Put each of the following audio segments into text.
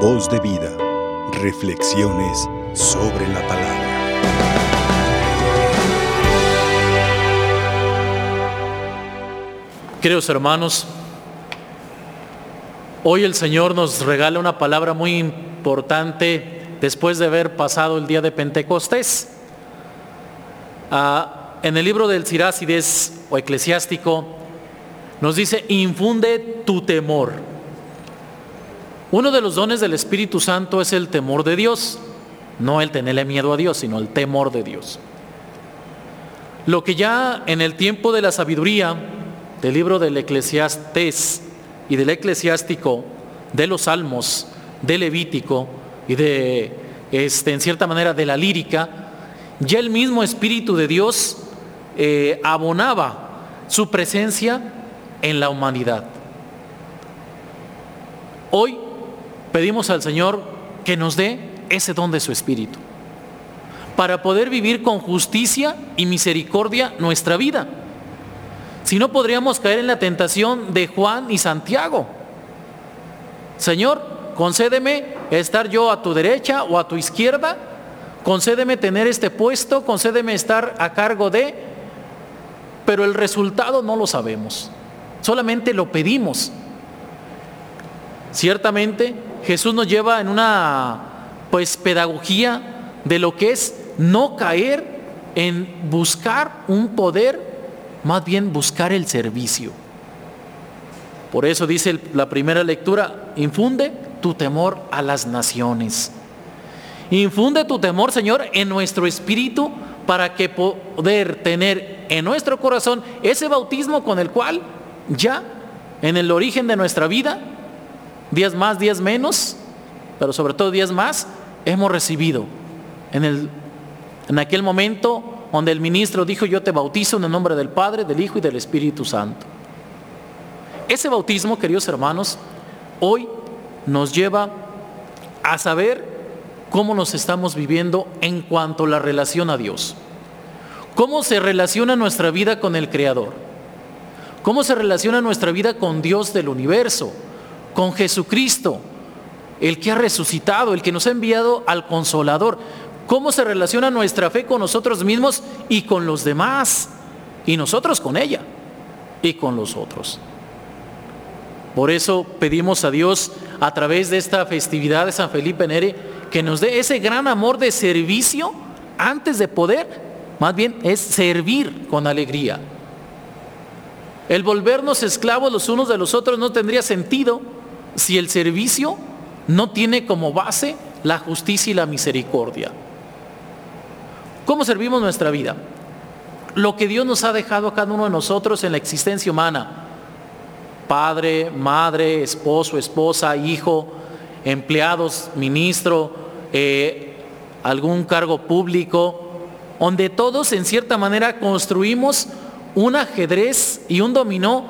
Voz de vida. Reflexiones sobre la palabra. Queridos hermanos, hoy el Señor nos regala una palabra muy importante después de haber pasado el día de Pentecostés. Ah, en el libro del Sirácides o eclesiástico nos dice, infunde tu temor. Uno de los dones del Espíritu Santo es el temor de Dios, no el tenerle miedo a Dios, sino el temor de Dios. Lo que ya en el tiempo de la sabiduría, del libro del eclesiastés y del eclesiástico, de los salmos, del levítico y de, este, en cierta manera, de la lírica, ya el mismo Espíritu de Dios eh, abonaba su presencia en la humanidad. Hoy pedimos al Señor que nos dé ese don de su Espíritu para poder vivir con justicia y misericordia nuestra vida. Si no podríamos caer en la tentación de Juan y Santiago. Señor, concédeme estar yo a tu derecha o a tu izquierda, concédeme tener este puesto, concédeme estar a cargo de, pero el resultado no lo sabemos. Solamente lo pedimos. Ciertamente Jesús nos lleva en una pues pedagogía de lo que es no caer en buscar un poder, más bien buscar el servicio. Por eso dice la primera lectura, infunde tu temor a las naciones. Infunde tu temor, Señor, en nuestro espíritu para que poder tener en nuestro corazón ese bautismo con el cual ya en el origen de nuestra vida, días más, días menos, pero sobre todo días más, hemos recibido en, el, en aquel momento donde el ministro dijo, yo te bautizo en el nombre del Padre, del Hijo y del Espíritu Santo. Ese bautismo, queridos hermanos, hoy nos lleva a saber cómo nos estamos viviendo en cuanto a la relación a Dios. ¿Cómo se relaciona nuestra vida con el Creador? ¿Cómo se relaciona nuestra vida con Dios del universo? Con Jesucristo, el que ha resucitado, el que nos ha enviado al consolador. ¿Cómo se relaciona nuestra fe con nosotros mismos y con los demás? Y nosotros con ella y con los otros. Por eso pedimos a Dios a través de esta festividad de San Felipe Neri que nos dé ese gran amor de servicio antes de poder, más bien es servir con alegría. El volvernos esclavos los unos de los otros no tendría sentido si el servicio no tiene como base la justicia y la misericordia. ¿Cómo servimos nuestra vida? Lo que Dios nos ha dejado a cada uno de nosotros en la existencia humana. Padre, madre, esposo, esposa, hijo, empleados, ministro, eh, algún cargo público, donde todos en cierta manera construimos un ajedrez y un dominó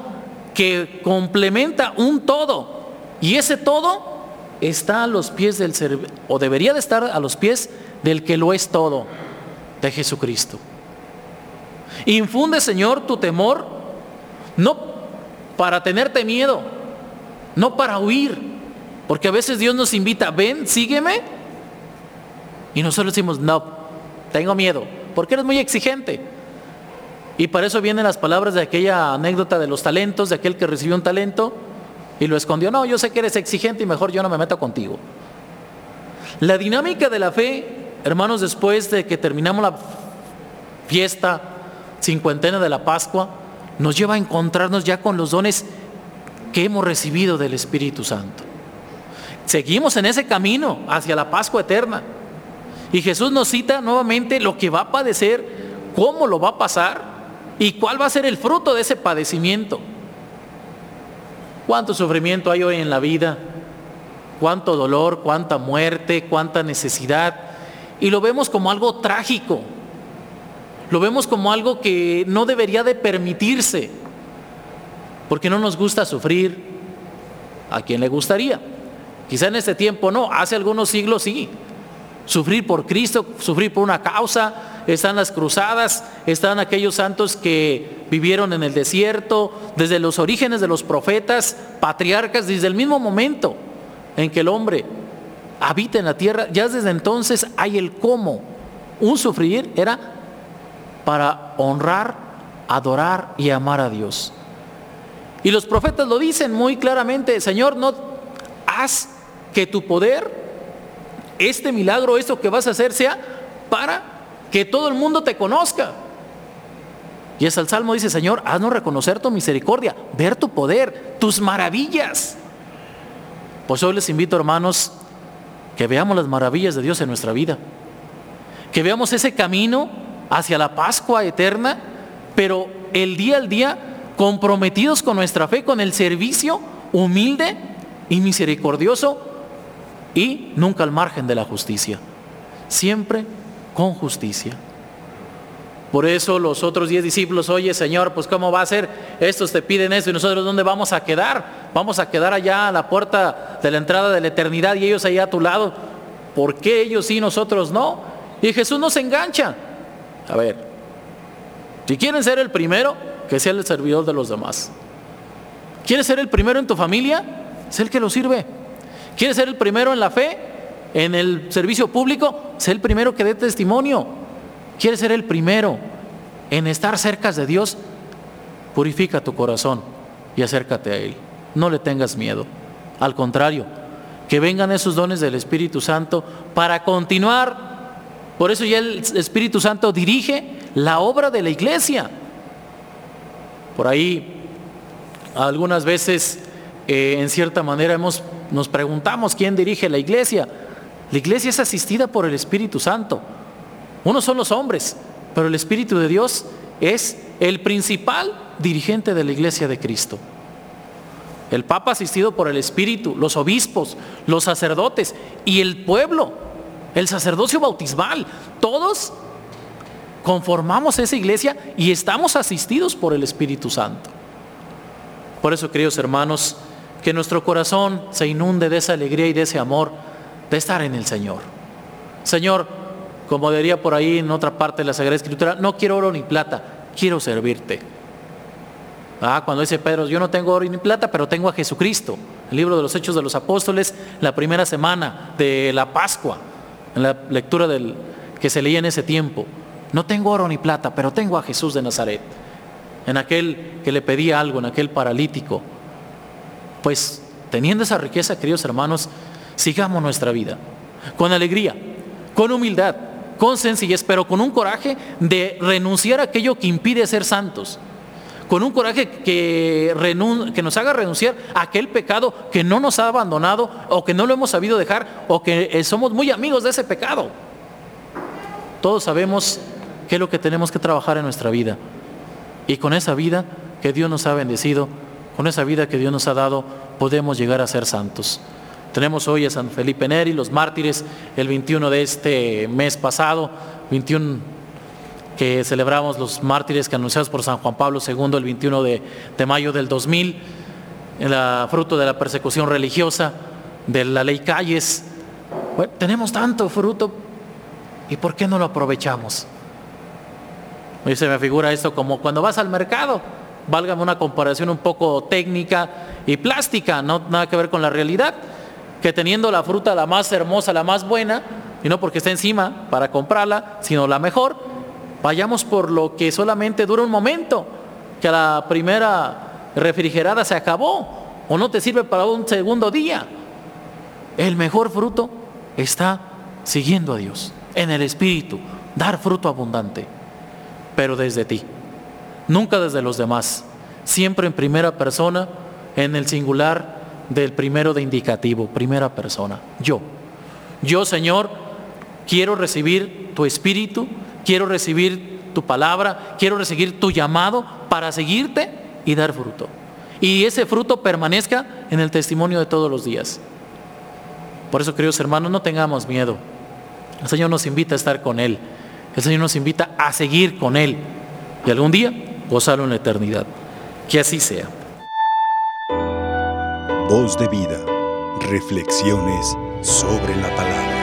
que complementa un todo. Y ese todo está a los pies del o debería de estar a los pies del que lo es todo, de Jesucristo. Infunde, Señor, tu temor, no para tenerte miedo, no para huir, porque a veces Dios nos invita, ven, sígueme, y nosotros decimos, no, tengo miedo, porque eres muy exigente. Y para eso vienen las palabras de aquella anécdota de los talentos, de aquel que recibió un talento y lo escondió. No, yo sé que eres exigente y mejor yo no me meto contigo. La dinámica de la fe, hermanos, después de que terminamos la fiesta cincuentena de la Pascua, nos lleva a encontrarnos ya con los dones que hemos recibido del Espíritu Santo. Seguimos en ese camino hacia la Pascua eterna. Y Jesús nos cita nuevamente lo que va a padecer, cómo lo va a pasar y cuál va a ser el fruto de ese padecimiento. ¿Cuánto sufrimiento hay hoy en la vida? ¿Cuánto dolor, cuánta muerte, cuánta necesidad? Y lo vemos como algo trágico. Lo vemos como algo que no debería de permitirse. Porque no nos gusta sufrir. ¿A quién le gustaría? Quizá en este tiempo no, hace algunos siglos sí. Sufrir por Cristo, sufrir por una causa, están las cruzadas, están aquellos santos que vivieron en el desierto, desde los orígenes de los profetas, patriarcas, desde el mismo momento en que el hombre habita en la tierra, ya desde entonces hay el cómo. Un sufrir era para honrar, adorar y amar a Dios. Y los profetas lo dicen muy claramente, Señor, no haz que tu poder, este milagro, esto que vas a hacer, sea para que todo el mundo te conozca. Y es el Salmo dice, Señor, haznos reconocer tu misericordia, ver tu poder, tus maravillas. Pues hoy les invito, hermanos, que veamos las maravillas de Dios en nuestra vida. Que veamos ese camino hacia la Pascua eterna, pero el día al día comprometidos con nuestra fe, con el servicio humilde y misericordioso y nunca al margen de la justicia. Siempre con justicia. Por eso los otros diez discípulos, oye Señor, pues ¿cómo va a ser? Estos te piden eso y nosotros ¿dónde vamos a quedar? Vamos a quedar allá a la puerta de la entrada de la eternidad y ellos allá a tu lado. ¿Por qué ellos sí, nosotros no? Y Jesús nos engancha. A ver, si quieren ser el primero, que sea el servidor de los demás. ¿Quieres ser el primero en tu familia? Sé el que lo sirve. ¿Quieres ser el primero en la fe? En el servicio público, sé el primero que dé testimonio. ¿Quieres ser el primero en estar cerca de Dios? Purifica tu corazón y acércate a Él. No le tengas miedo. Al contrario, que vengan esos dones del Espíritu Santo para continuar. Por eso ya el Espíritu Santo dirige la obra de la iglesia. Por ahí, algunas veces, eh, en cierta manera, hemos, nos preguntamos quién dirige la iglesia. La iglesia es asistida por el Espíritu Santo. Unos son los hombres, pero el Espíritu de Dios es el principal dirigente de la iglesia de Cristo. El Papa asistido por el Espíritu, los obispos, los sacerdotes y el pueblo, el sacerdocio bautismal, todos conformamos esa iglesia y estamos asistidos por el Espíritu Santo. Por eso, queridos hermanos, que nuestro corazón se inunde de esa alegría y de ese amor de estar en el Señor. Señor, como diría por ahí en otra parte de la Sagrada Escritura, no quiero oro ni plata, quiero servirte. Ah, cuando dice Pedro, yo no tengo oro ni plata, pero tengo a Jesucristo. El libro de los Hechos de los Apóstoles, la primera semana de la Pascua, en la lectura del, que se leía en ese tiempo. No tengo oro ni plata, pero tengo a Jesús de Nazaret. En aquel que le pedía algo, en aquel paralítico. Pues teniendo esa riqueza, queridos hermanos, sigamos nuestra vida con alegría, con humildad, con sencillez, pero con un coraje de renunciar a aquello que impide ser santos. Con un coraje que, nos haga renunciar a aquel pecado que no nos ha abandonado o que no lo hemos sabido dejar o que eh, somos muy amigos de ese pecado. Todos sabemos qué es lo que tenemos que trabajar en nuestra vida. Y con esa vida que Dios nos ha bendecido, con esa vida que Dios nos ha dado, podemos llegar a ser santos. Tenemos hoy a San Felipe Neri, los mártires, el 21 de este mes pasado, 21 que celebramos los mártires que anunciados por San Juan Pablo II el 21 de, mayo del 2000, el fruto de la persecución religiosa, de la ley Calles. tenemos tanto fruto, ¿y por qué no lo aprovechamos? Hoy se me figura esto como cuando vas al mercado, válgame una comparación un poco técnica y plástica, no nada que ver con la realidad que teniendo la fruta la más hermosa, la más buena, y no porque esté encima para comprarla, sino la mejor, vayamos por lo que solamente dura un momento, que la primera refrigerada se acabó o no te sirve para un segundo día. El mejor fruto está siguiendo a Dios, en el Espíritu, dar fruto abundante, pero desde ti, nunca desde los demás, siempre en primera persona, en el singular del primero de indicativo, primera persona, yo. Yo, Señor, quiero recibir tu espíritu, quiero recibir tu palabra, quiero recibir tu llamado para seguirte y dar fruto. Y ese fruto permanezca en el testimonio de todos los días. Por eso, queridos hermanos, no tengamos miedo. El Señor nos invita a estar con Él. El Señor nos invita a seguir con Él. Y algún día gozarlo en la eternidad. Que así sea. Voz de vida. Reflexiones sobre la palabra.